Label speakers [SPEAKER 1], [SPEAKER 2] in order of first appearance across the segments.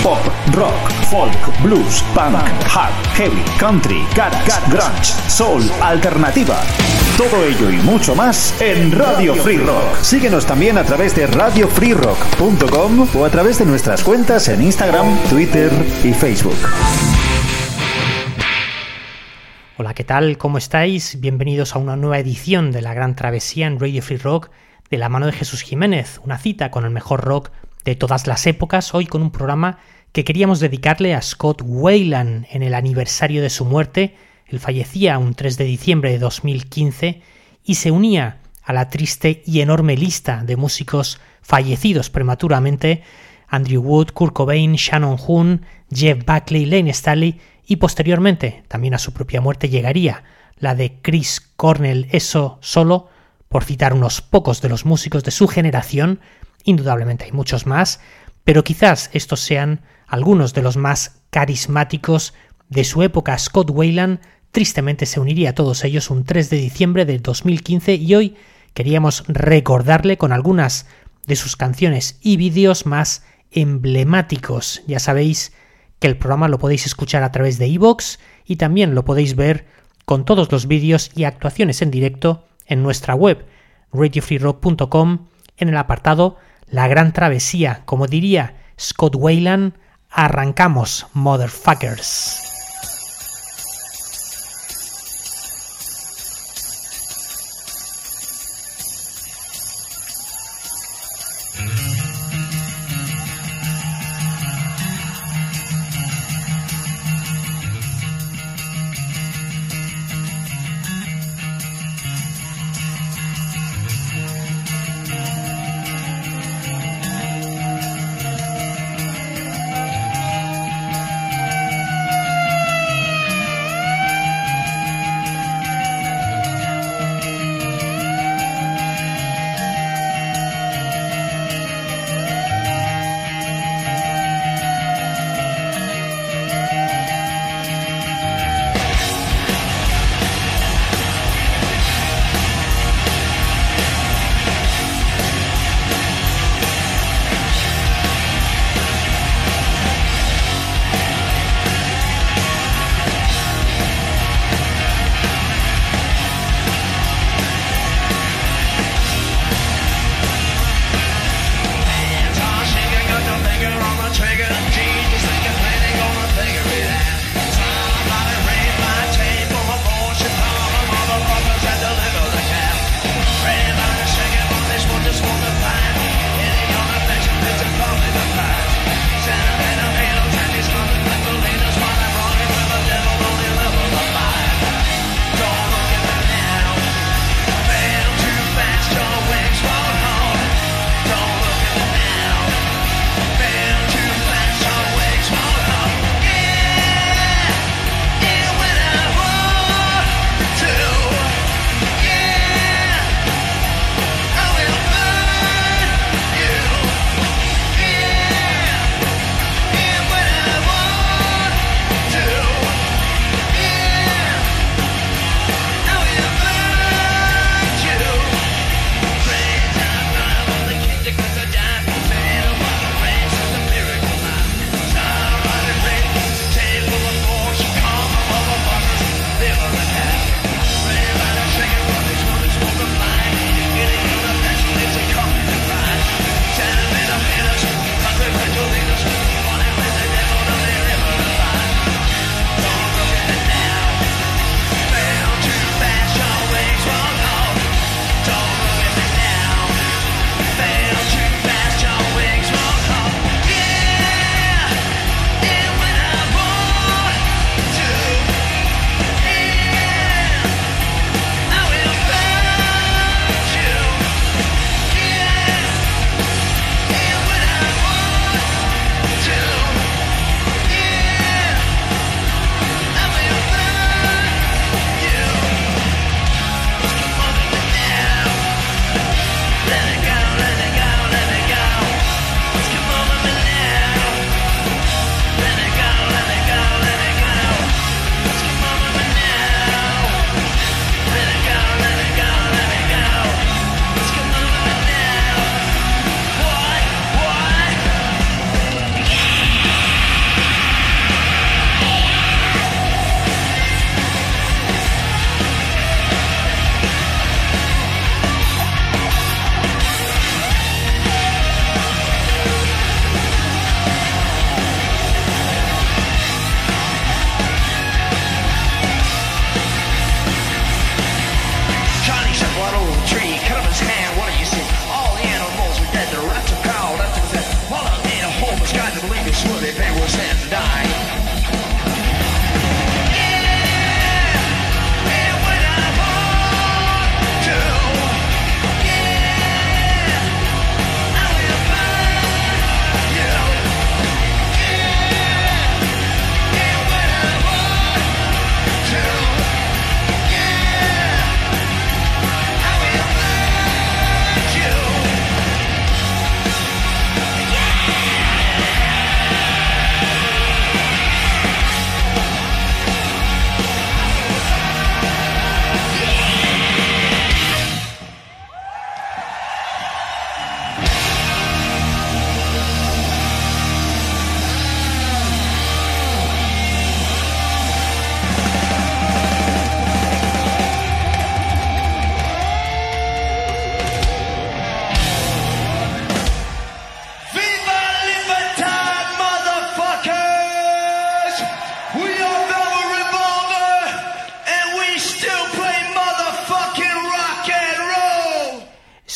[SPEAKER 1] Pop, rock, folk, blues, punk, hard, heavy, country, garage, grunge, soul, alternativa. Todo ello y mucho más en Radio Free Rock. Síguenos también a través de radiofreerock.com o a través de nuestras cuentas en Instagram, Twitter y Facebook.
[SPEAKER 2] Hola, ¿qué tal? ¿Cómo estáis? Bienvenidos a una nueva edición de la Gran Travesía en Radio Free Rock de la mano de Jesús Jiménez, una cita con el mejor rock de todas las épocas, hoy con un programa que queríamos dedicarle a Scott Wayland en el aniversario de su muerte. Él fallecía un 3 de diciembre de 2015 y se unía a la triste y enorme lista de músicos fallecidos prematuramente Andrew Wood, Kurt Cobain, Shannon Hoon, Jeff Buckley, Lane Staley y posteriormente, también a su propia muerte, llegaría la de Chris Cornell, eso solo, por citar unos pocos de los músicos de su generación, indudablemente hay muchos más, pero quizás estos sean algunos de los más carismáticos de su época. Scott Wayland tristemente se uniría a todos ellos un 3 de diciembre de 2015 y hoy queríamos recordarle con algunas de sus canciones y vídeos más emblemáticos. Ya sabéis que el programa lo podéis escuchar a través de iVoox y también lo podéis ver con todos los vídeos y actuaciones en directo en nuestra web radiofreerock.com en el apartado La Gran Travesía. Como diría Scott Wayland, arrancamos, motherfuckers.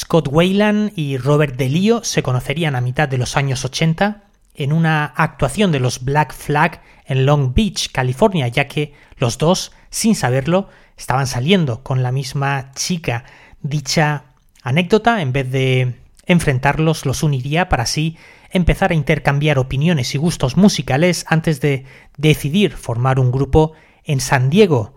[SPEAKER 2] Scott Wayland y Robert DeLeo se conocerían a mitad de los años 80 en una actuación de los Black Flag en Long Beach, California, ya que los dos, sin saberlo, estaban saliendo con la misma chica. Dicha anécdota, en vez de enfrentarlos, los uniría para así empezar a intercambiar opiniones y gustos musicales antes de decidir formar un grupo en San Diego.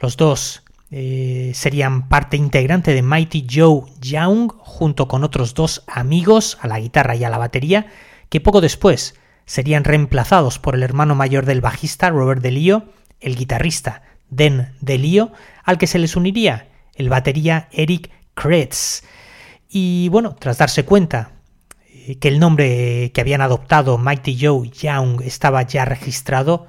[SPEAKER 2] Los dos eh, serían parte integrante de Mighty Joe Young junto con otros dos amigos a la guitarra y a la batería que poco después serían reemplazados por el hermano mayor del bajista Robert DeLeo, el guitarrista Den DeLeo, al que se les uniría el batería Eric Kretz. Y bueno, tras darse cuenta eh, que el nombre que habían adoptado Mighty Joe Young estaba ya registrado,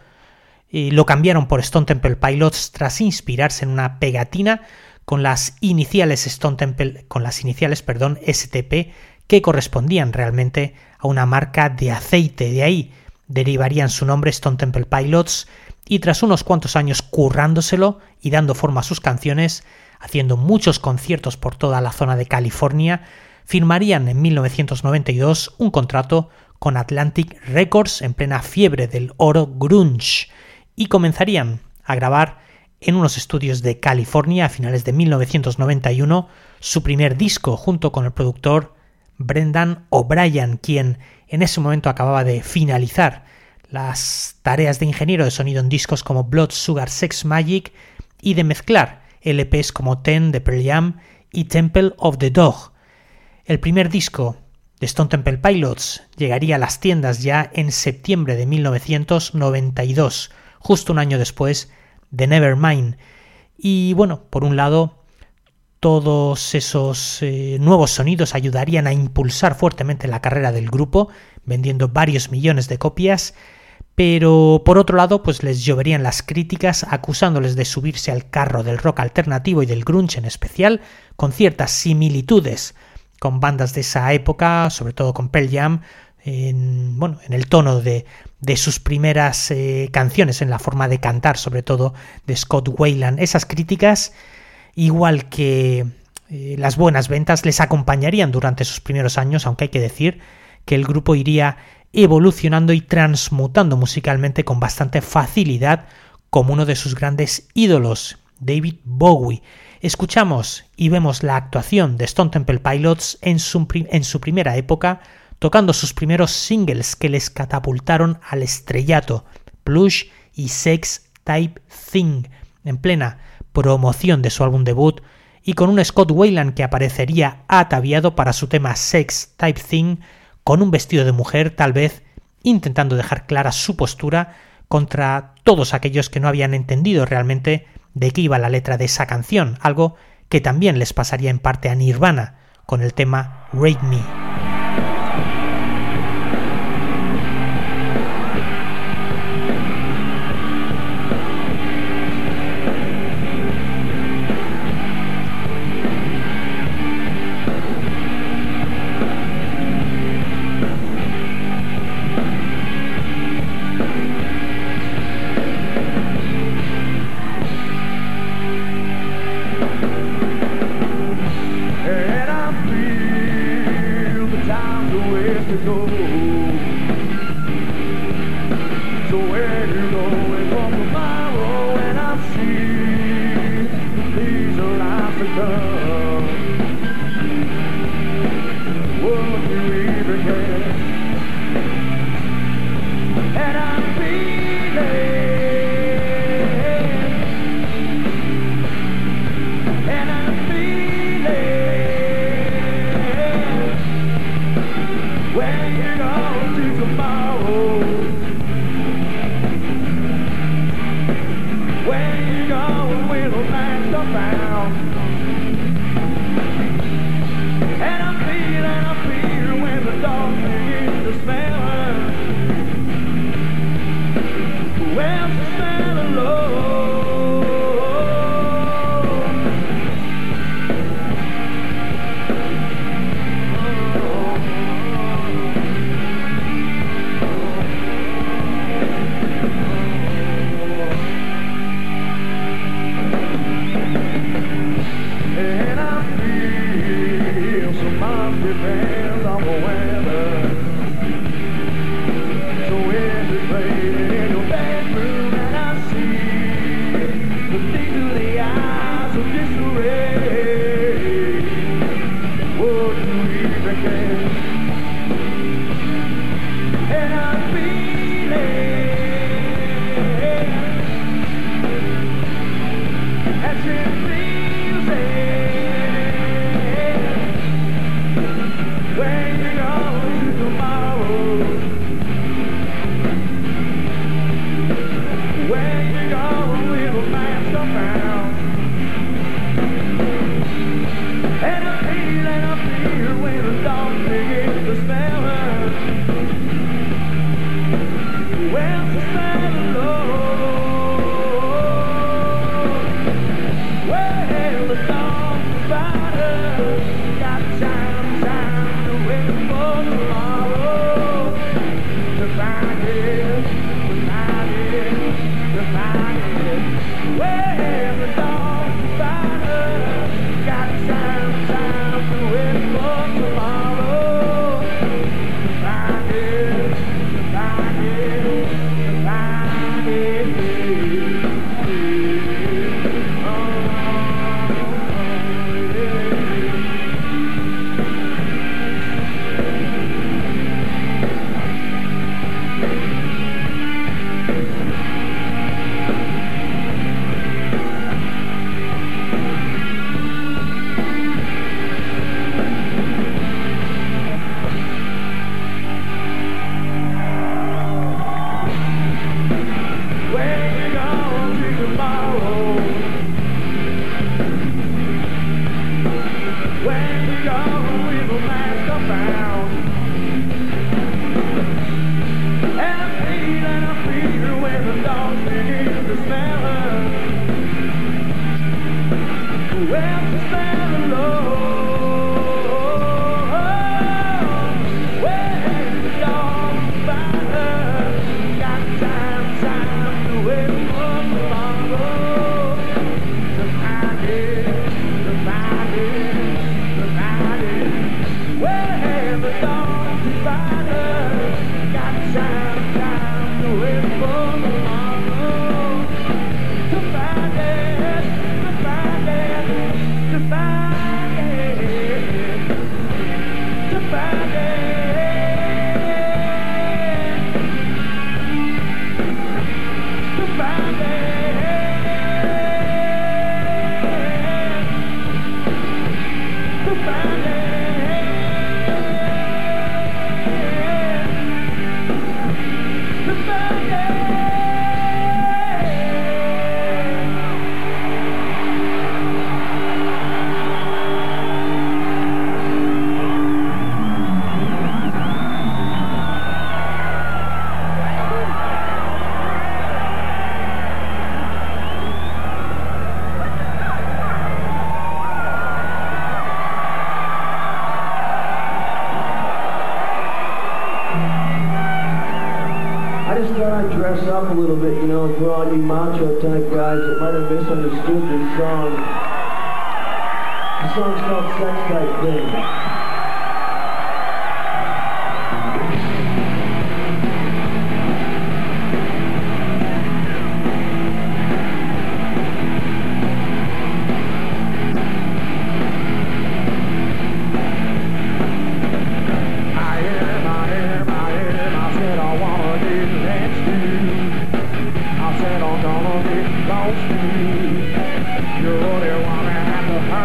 [SPEAKER 2] lo cambiaron por Stone Temple Pilots tras inspirarse en una pegatina con las iniciales Stone Temple, con las iniciales, perdón, STP, que correspondían realmente a una marca de aceite. De ahí derivarían su nombre Stone Temple Pilots y tras unos cuantos años currándoselo y dando forma a sus canciones, haciendo muchos conciertos por toda la zona de California, firmarían en 1992 un contrato con Atlantic Records en plena fiebre del oro grunge y comenzarían a grabar en unos estudios de California a finales de 1991 su primer disco junto con el productor Brendan O'Brien, quien en ese momento acababa de finalizar las tareas de ingeniero de sonido en discos como Blood Sugar Sex Magic y de mezclar LPs como Ten de Pearl Jam y Temple of the Dog. El primer disco de Stone Temple Pilots llegaría a las tiendas ya en septiembre de 1992 justo un año después de Nevermind. Y bueno, por un lado, todos esos eh, nuevos sonidos ayudarían a impulsar fuertemente la carrera del grupo, vendiendo varios millones de copias, pero por otro lado, pues les lloverían las críticas acusándoles de subirse al carro del rock alternativo y del grunge en especial, con ciertas similitudes con bandas de esa época, sobre todo con Pearl Jam, en, bueno, en el tono de, de sus primeras eh, canciones, en la forma de cantar, sobre todo de Scott Wayland. Esas críticas, igual que eh, las buenas ventas, les acompañarían durante sus primeros años, aunque hay que decir que el grupo iría evolucionando y transmutando musicalmente con bastante facilidad como uno de sus grandes ídolos, David Bowie. Escuchamos y vemos la actuación de Stone Temple Pilots en su, en su primera época, tocando sus primeros singles que les catapultaron al estrellato, Plush y Sex Type Thing, en plena promoción de su álbum debut, y con un Scott Wayland que aparecería ataviado para su tema Sex Type Thing, con un vestido de mujer, tal vez intentando dejar clara su postura contra todos aquellos que no habían entendido realmente de qué iba la letra de esa canción, algo que también les pasaría en parte a Nirvana con el tema Raid Me.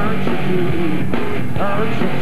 [SPEAKER 3] Urge you, hurt you.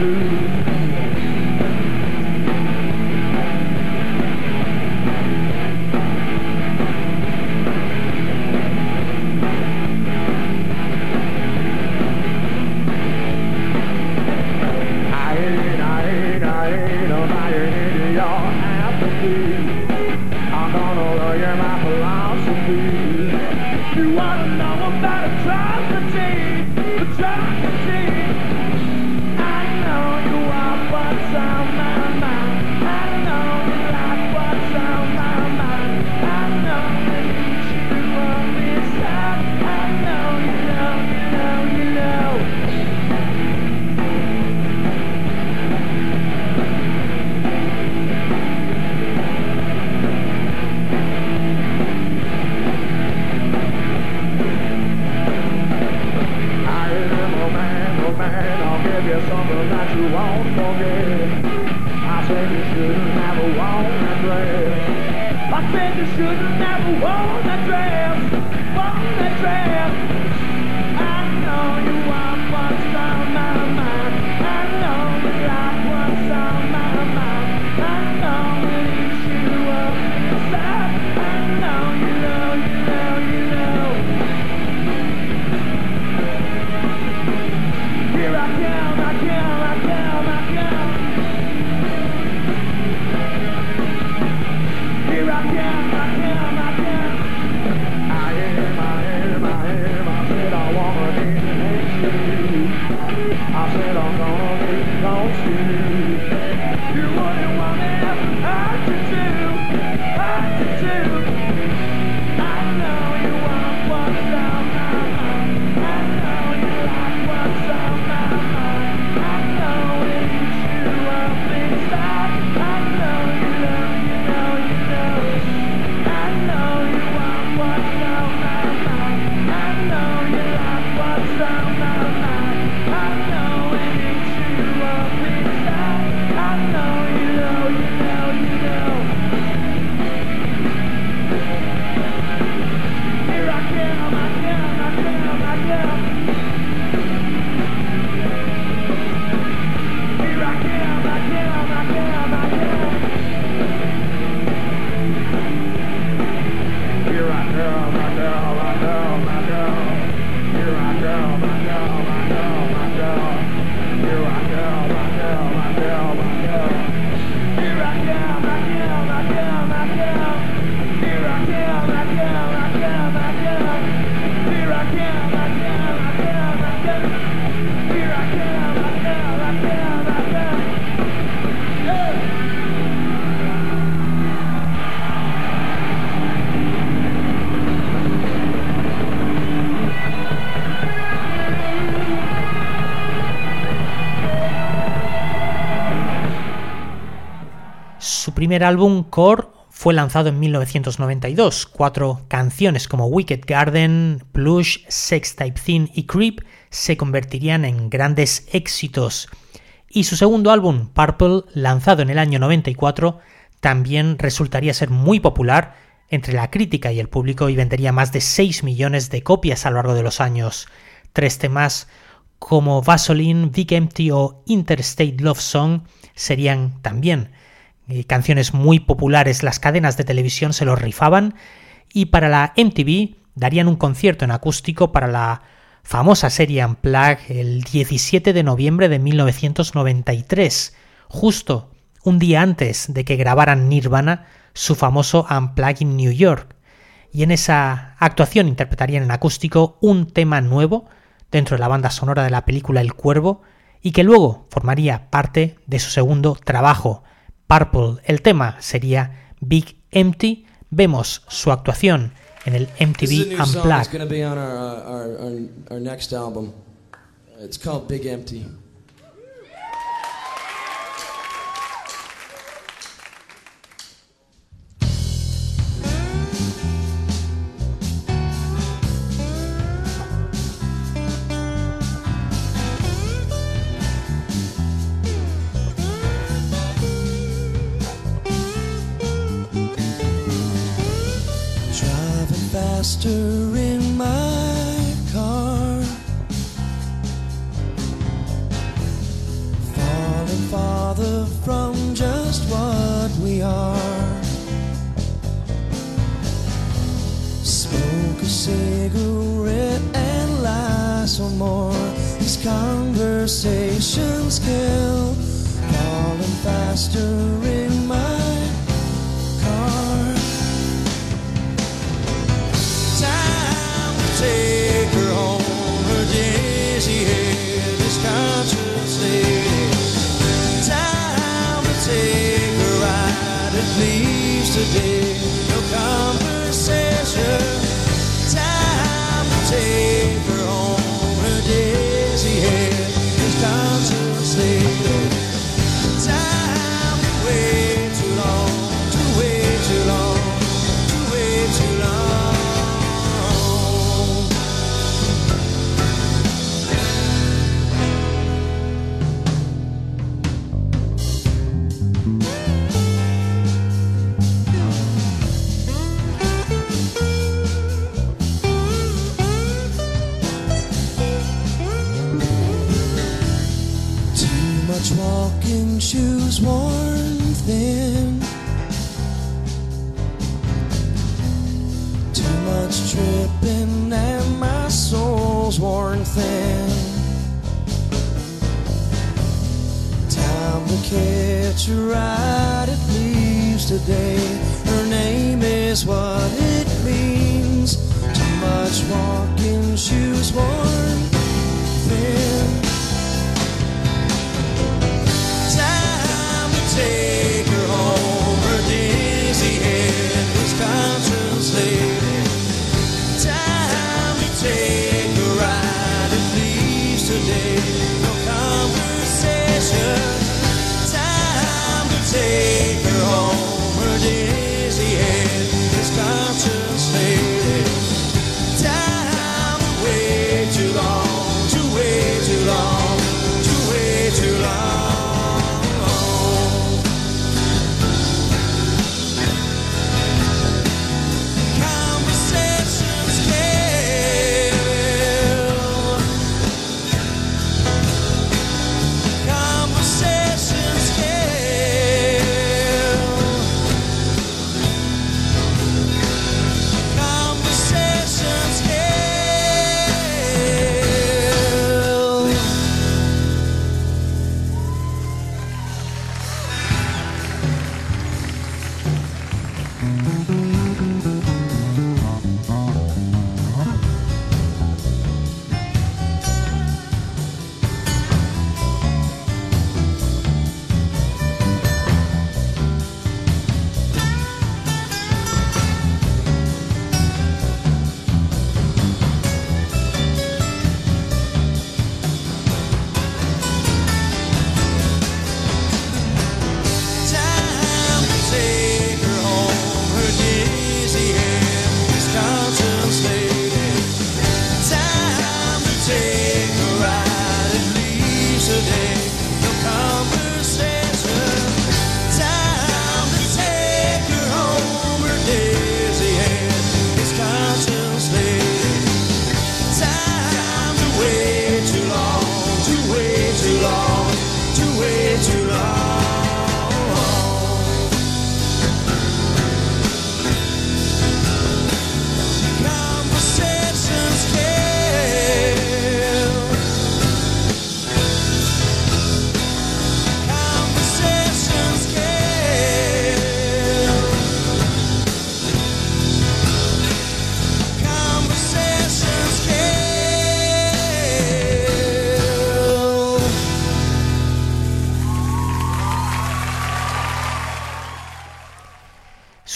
[SPEAKER 4] Primer álbum, Core, fue lanzado en 1992. Cuatro canciones como Wicked Garden, Plush, Sex Type Thin y Creep se convertirían en grandes éxitos. Y su segundo álbum, Purple, lanzado en el año 94, también resultaría ser muy popular entre la crítica y el público y vendería más de 6 millones de copias a lo largo de los años. Tres temas como Vaseline, Big Empty o Interstate Love Song serían también eh, canciones muy populares, las cadenas de televisión se los rifaban y para la MTV darían un concierto en acústico para la famosa serie Unplugged el 17 de noviembre de 1993, justo un día antes de que grabaran Nirvana su famoso Unplugged in New York. Y en esa actuación interpretarían en acústico un tema nuevo dentro de la banda sonora de la película El Cuervo y que luego formaría parte de su segundo trabajo, Purple. El tema sería Big Empty. Vemos su actuación en el MTV Unplugged. Faster in my car. Falling farther from just what we are. Smoke a cigarette and lie some more. These conversations kill. Falling faster in my yesterday.
[SPEAKER 2] say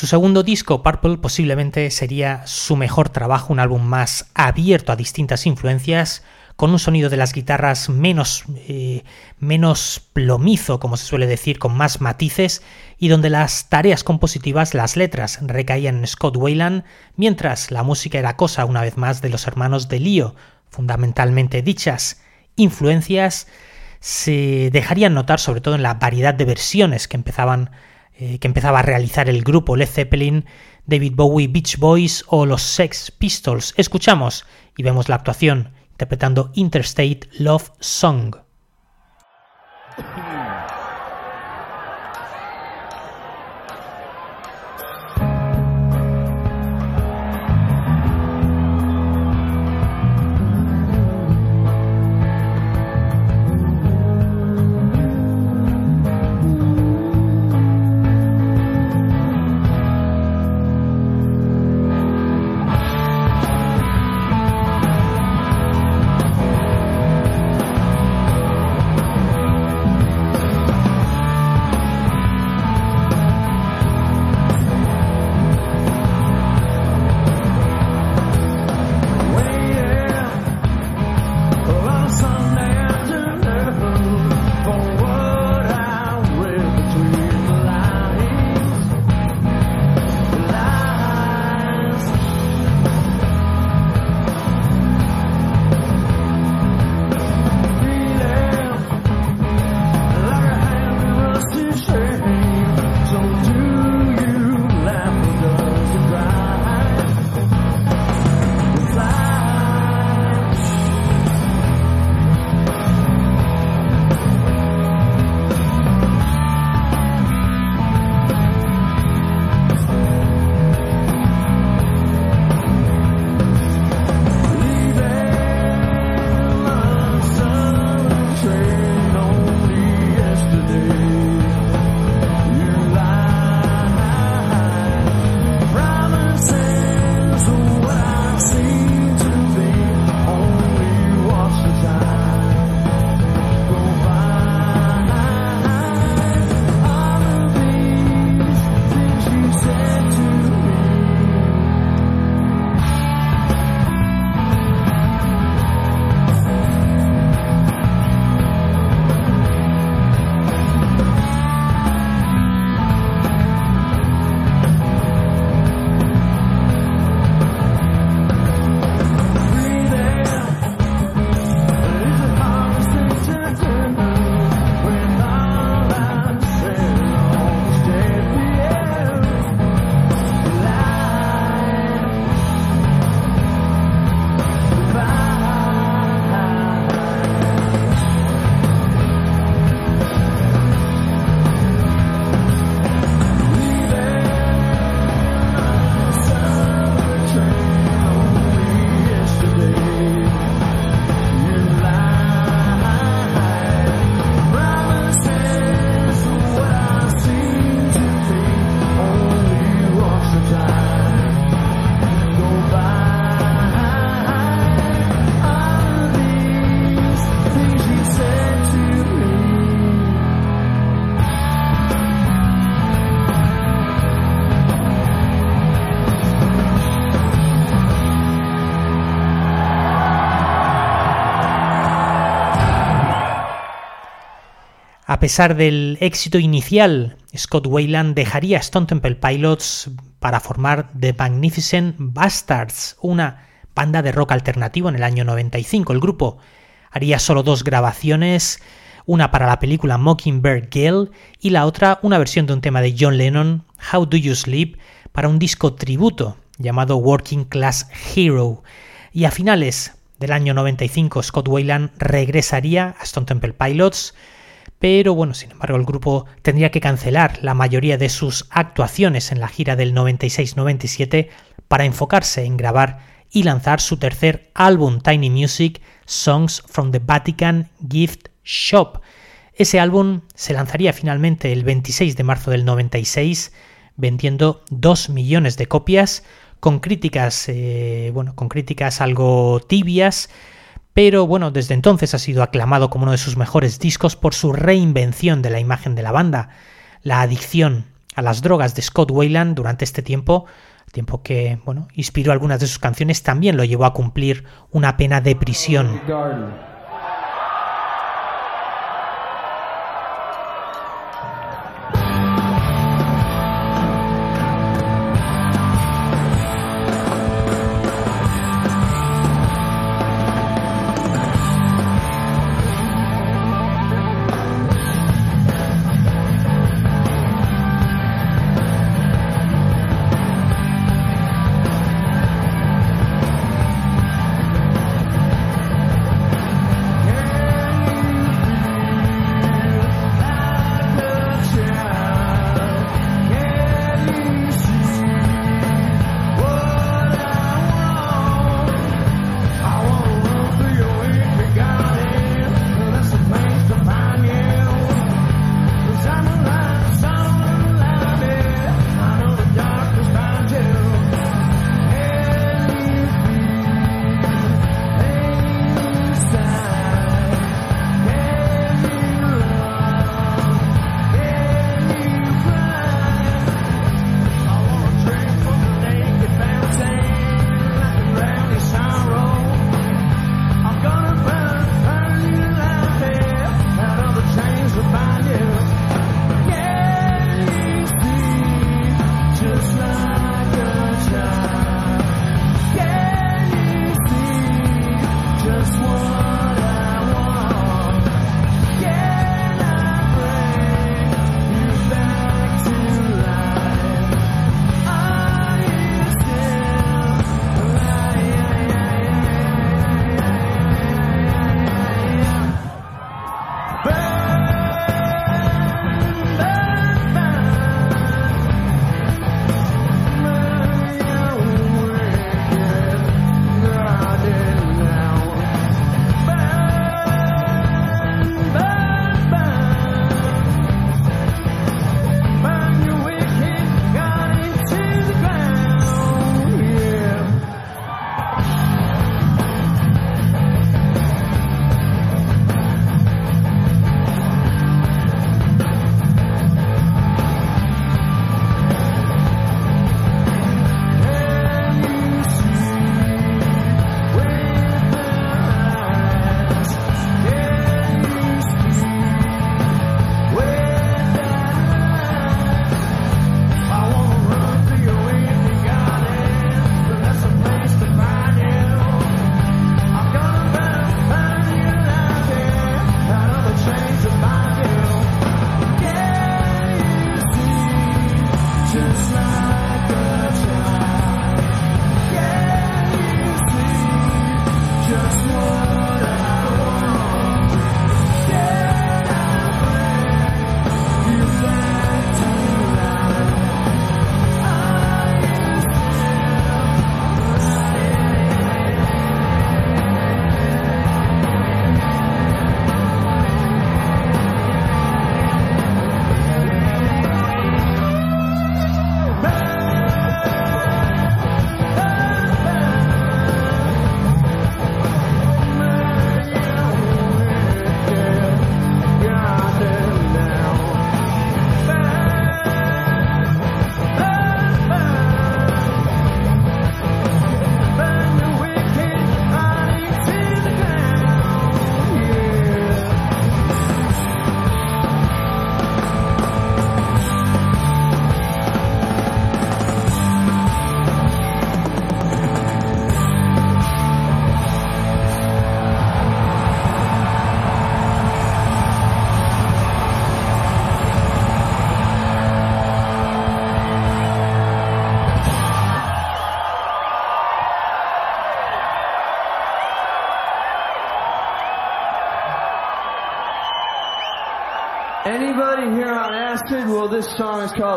[SPEAKER 2] segundo disco, Purple, posiblemente sería su mejor trabajo, un álbum más abierto a distintas influencias, con un sonido de las guitarras menos, eh, menos plomizo, como se suele decir, con más matices, y donde las tareas compositivas, las letras, recaían en Scott Wayland, mientras la música era cosa, una vez más, de los hermanos de Lío. Fundamentalmente dichas influencias se dejarían notar sobre todo en la variedad de versiones que empezaban eh, que empezaba a realizar el grupo Led Zeppelin, David Bowie, Beach Boys o los Sex Pistols. Escuchamos y vemos la actuación interpretando Interstate Love Song. A pesar del éxito inicial, Scott Wayland dejaría Stone Temple Pilots para formar The Magnificent Bastards, una banda de rock alternativo en el año 95. El grupo haría solo dos grabaciones, una para la película Mockingbird Girl y la otra una versión de un tema de John Lennon, How Do You Sleep, para un disco tributo llamado Working Class Hero. Y a finales del año 95 Scott Wayland regresaría a Stone Temple Pilots, pero bueno, sin embargo el grupo tendría que cancelar la mayoría de sus actuaciones en la gira del 96-97 para enfocarse en grabar y lanzar su tercer álbum Tiny Music, Songs from the Vatican Gift Shop. Ese álbum se lanzaría finalmente el 26 de marzo del 96, vendiendo 2 millones de copias, con críticas, eh, bueno, con críticas algo tibias, pero bueno, desde entonces ha sido aclamado como uno de sus mejores discos por su reinvención de la imagen de la banda, la adicción
[SPEAKER 3] a las drogas de Scott Wayland durante este tiempo, tiempo que, bueno, inspiró algunas de sus canciones, también lo llevó a cumplir una pena de prisión.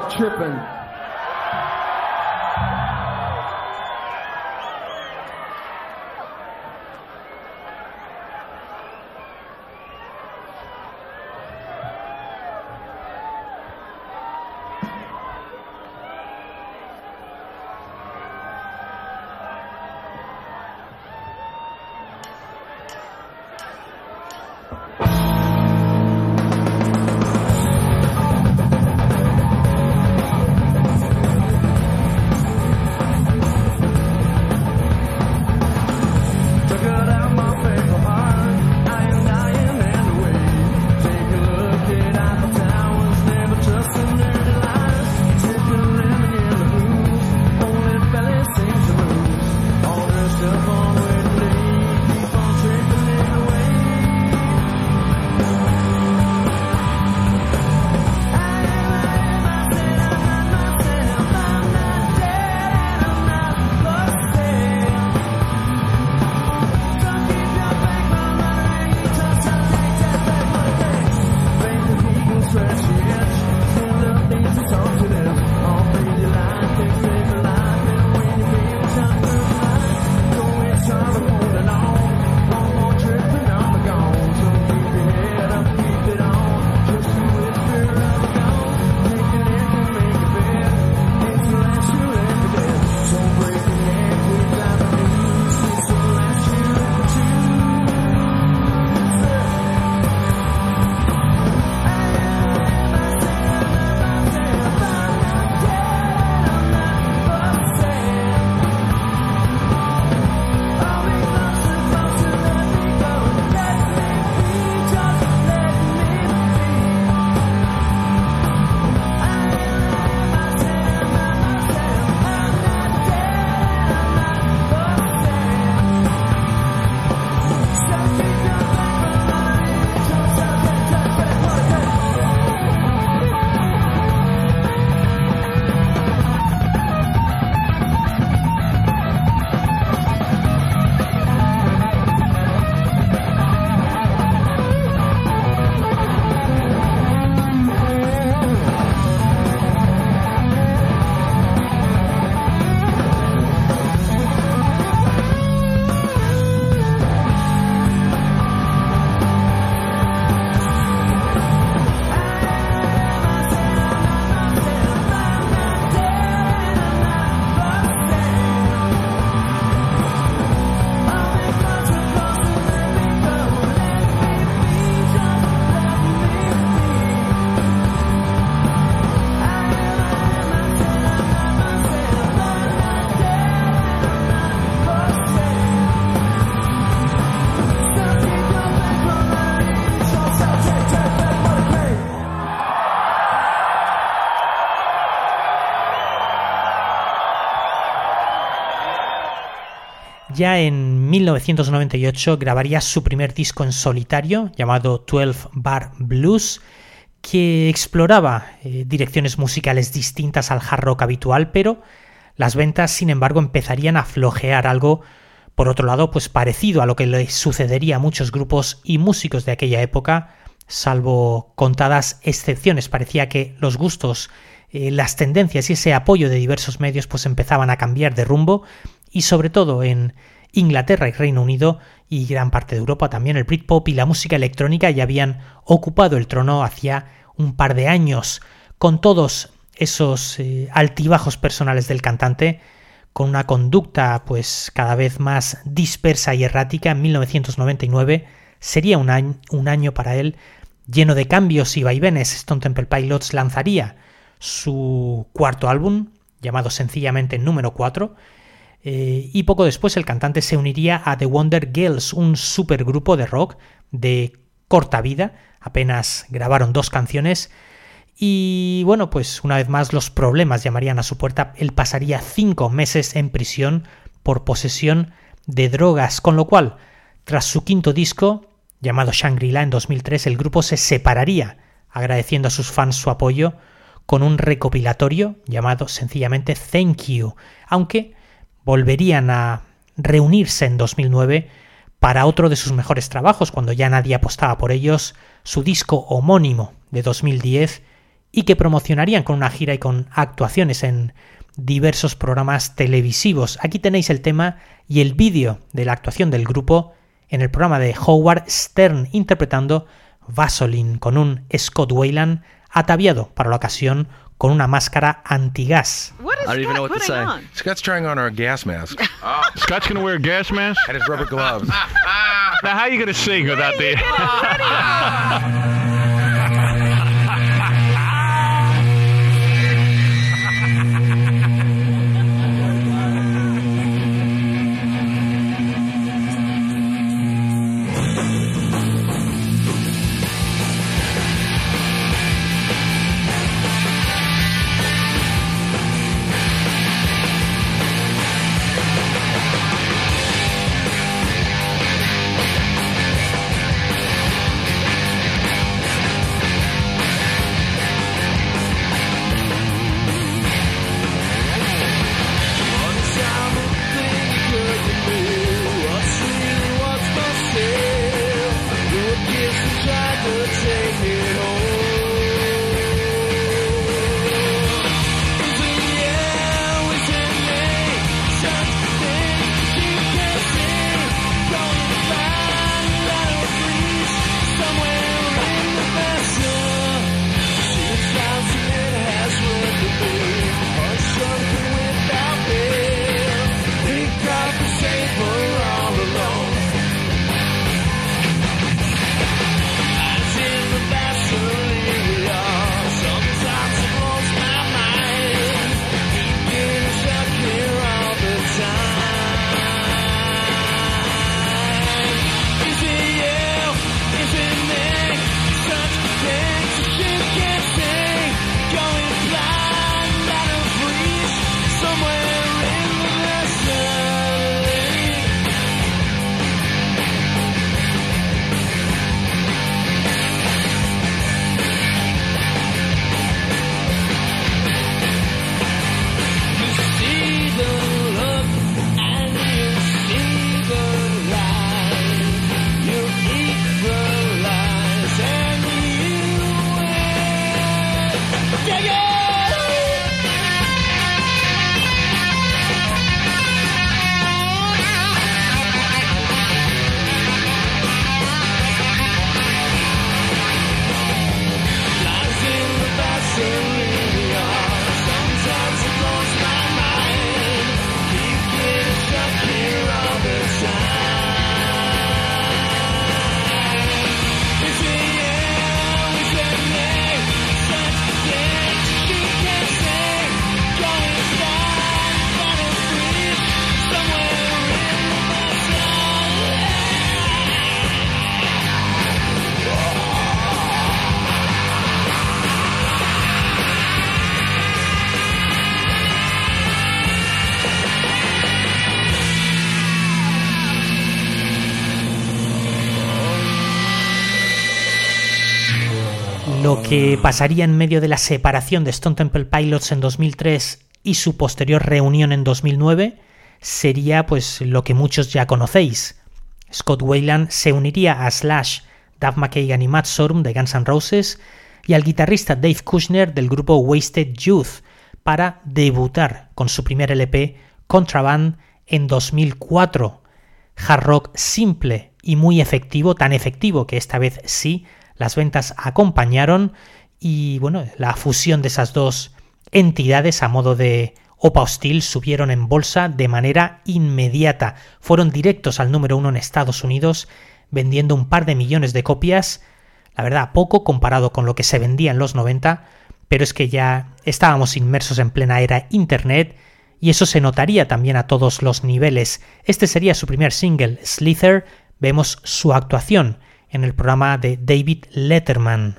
[SPEAKER 5] Song
[SPEAKER 2] Ya en 1998 grabaría su primer disco en solitario llamado 12 Bar Blues, que exploraba eh, direcciones musicales distintas al hard rock habitual, pero las ventas, sin embargo, empezarían a flojear algo, por otro lado, pues parecido a lo que le sucedería a muchos grupos y músicos de aquella época, salvo contadas excepciones. Parecía que los gustos, eh, las tendencias y ese apoyo de diversos medios pues empezaban a cambiar de rumbo y sobre todo en Inglaterra y Reino Unido y gran parte de Europa también el Britpop y la música electrónica ya habían ocupado el trono hacía un par de años con todos esos eh, altibajos personales del cantante con una conducta pues cada vez más dispersa y errática. En 1999 sería un año, un año para él lleno de cambios y vaivenes. Stone Temple Pilots lanzaría su cuarto álbum llamado sencillamente número 4 eh, y poco después el cantante se uniría a The Wonder Girls, un supergrupo de rock de corta vida, apenas grabaron dos canciones. Y bueno, pues una vez más los problemas llamarían a su puerta, él pasaría cinco meses en prisión por posesión de drogas, con lo cual, tras su quinto disco, llamado Shangri-La en 2003, el grupo se separaría, agradeciendo a sus fans su apoyo, con un recopilatorio llamado sencillamente Thank You, aunque volverían a reunirse en 2009 para otro de sus mejores trabajos, cuando ya nadie apostaba por ellos, su disco homónimo de 2010, y que promocionarían con una gira y con actuaciones en diversos programas televisivos. Aquí tenéis el tema y el vídeo de la actuación del grupo en el programa de Howard Stern interpretando Vaseline con un Scott Wayland ataviado para la ocasión con una máscara antigas.
[SPEAKER 6] What is I don't even know what to say.
[SPEAKER 7] Scott's trying on our gas mask.
[SPEAKER 8] oh. Scott's gonna wear a gas mask
[SPEAKER 7] and his rubber gloves.
[SPEAKER 8] now, how are you gonna sing without the?
[SPEAKER 2] que pasaría en medio de la separación de Stone Temple Pilots en 2003 y su posterior reunión en 2009 sería pues lo que muchos ya conocéis. Scott Wayland se uniría a Slash, Duff McKagan y Matt Sorum de Guns N' Roses y al guitarrista Dave Kushner del grupo Wasted Youth para debutar con su primer LP Contraband en 2004. Hard rock simple y muy efectivo, tan efectivo que esta vez sí las ventas acompañaron y bueno, la fusión de esas dos entidades a modo de Opa Hostil subieron en bolsa de manera inmediata. Fueron directos al número uno en Estados Unidos, vendiendo un par de millones de copias. La verdad, poco comparado con lo que se vendía en los 90, pero es que ya estábamos inmersos en plena era Internet y eso se notaría también a todos los niveles. Este sería su primer single, Slither. Vemos su actuación en el programa de David Letterman.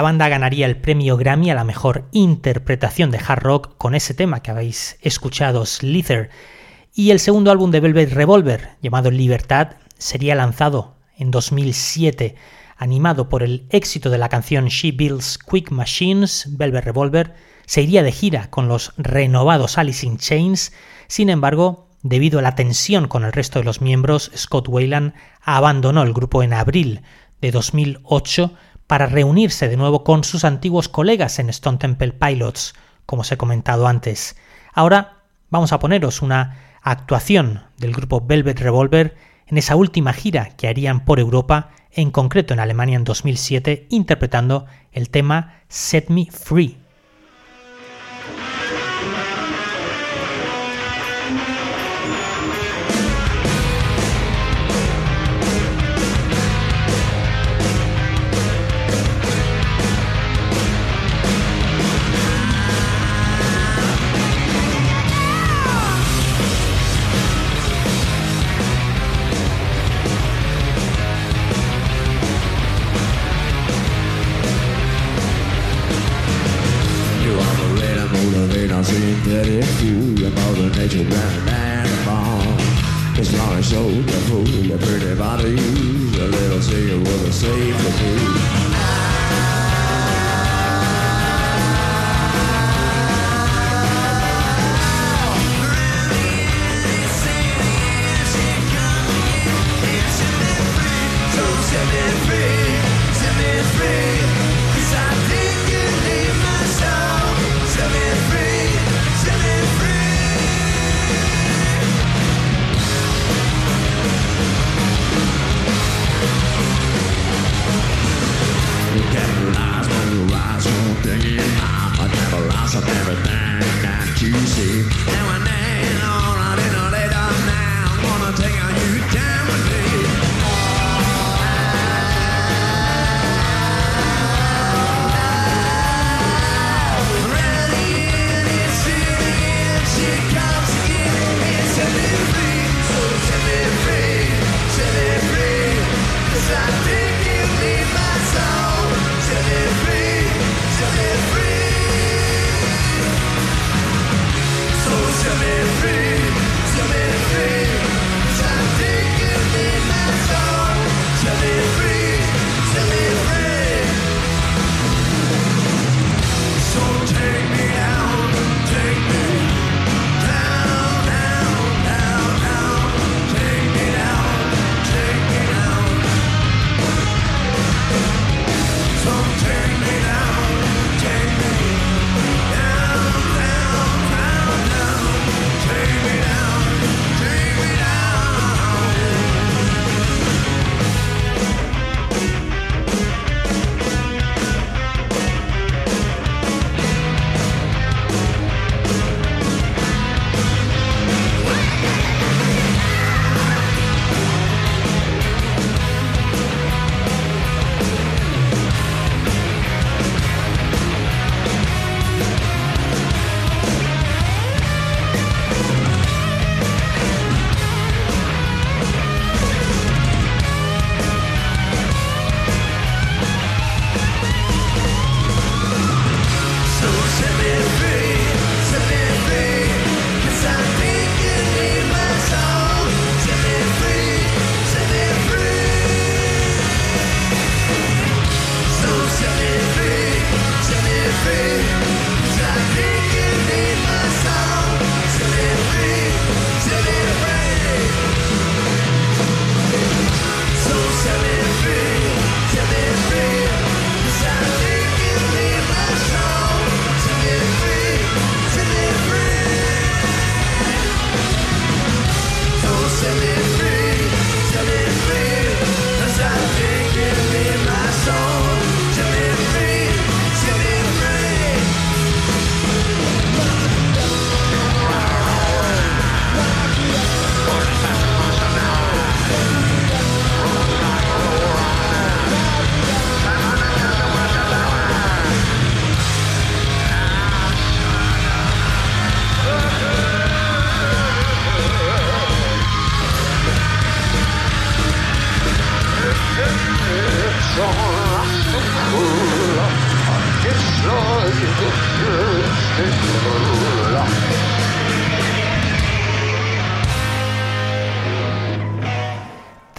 [SPEAKER 2] La banda ganaría el premio Grammy a la mejor interpretación de hard rock con ese tema que habéis escuchado, Slither. Y el segundo álbum de Velvet Revolver, llamado Libertad, sería lanzado en 2007. Animado por el éxito de la canción She Builds Quick Machines, Velvet Revolver
[SPEAKER 4] se iría de gira con los renovados Alice in Chains, sin embargo, debido a la tensión con el resto de los miembros, Scott Wayland abandonó el grupo en abril de 2008 para reunirse de nuevo con sus antiguos colegas en Stone Temple Pilots, como os he comentado antes. Ahora vamos a poneros una actuación del grupo Velvet Revolver en esa última gira que harían por Europa, en concreto en Alemania en 2007, interpretando el tema Set Me Free. feeling that if you and Mother Nature ran an animal, his show shoulder fool your pretty body. a little seal with a safety. Set me free, set me free singing. I never lost everything that you see. Now I know.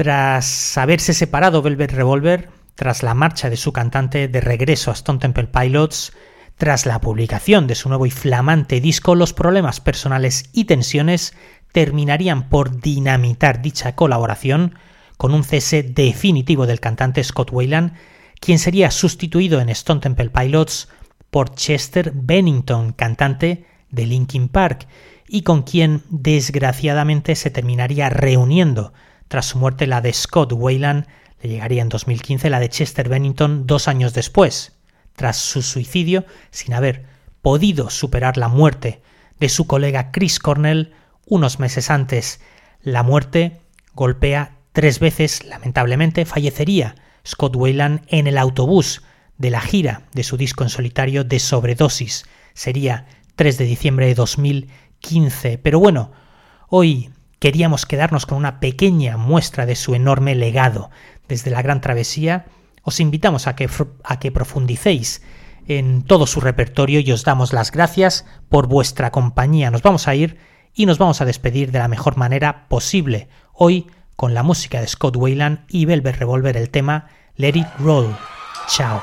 [SPEAKER 4] Tras haberse separado Velvet Revolver, tras la marcha de su cantante de regreso a Stone Temple Pilots,
[SPEAKER 2] Tras la publicación de su nuevo y flamante disco, los problemas personales y tensiones terminarían por dinamitar dicha colaboración con un cese definitivo del cantante Scott Wayland, quien sería sustituido en Stone Temple Pilots por Chester Bennington, cantante de Linkin Park, y con quien desgraciadamente se terminaría reuniendo. Tras su muerte la de Scott Wayland le llegaría en 2015 la de Chester Bennington dos años después, tras su suicidio, sin haber podido superar la muerte de su colega Chris Cornell unos meses antes. La muerte golpea tres veces, lamentablemente, fallecería Scott Wayland en el autobús de la gira de su disco en solitario de sobredosis. Sería 3 de diciembre de 2015. Pero bueno, hoy queríamos quedarnos con una pequeña muestra de su enorme legado. Desde la Gran Travesía os invitamos a que, a que profundicéis en todo su repertorio y os damos las gracias por vuestra compañía. Nos vamos a ir y nos vamos a despedir de la mejor manera posible. Hoy con la música de Scott Wayland y Velvet Revolver el tema Let It Roll. Chao.